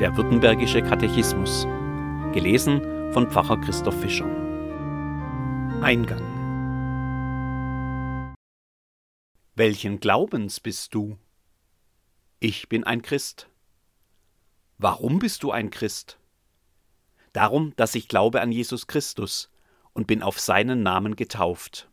Der Württembergische Katechismus. Gelesen von Pfarrer Christoph Fischer. Eingang. Welchen Glaubens bist du? Ich bin ein Christ. Warum bist du ein Christ? Darum, dass ich glaube an Jesus Christus und bin auf seinen Namen getauft.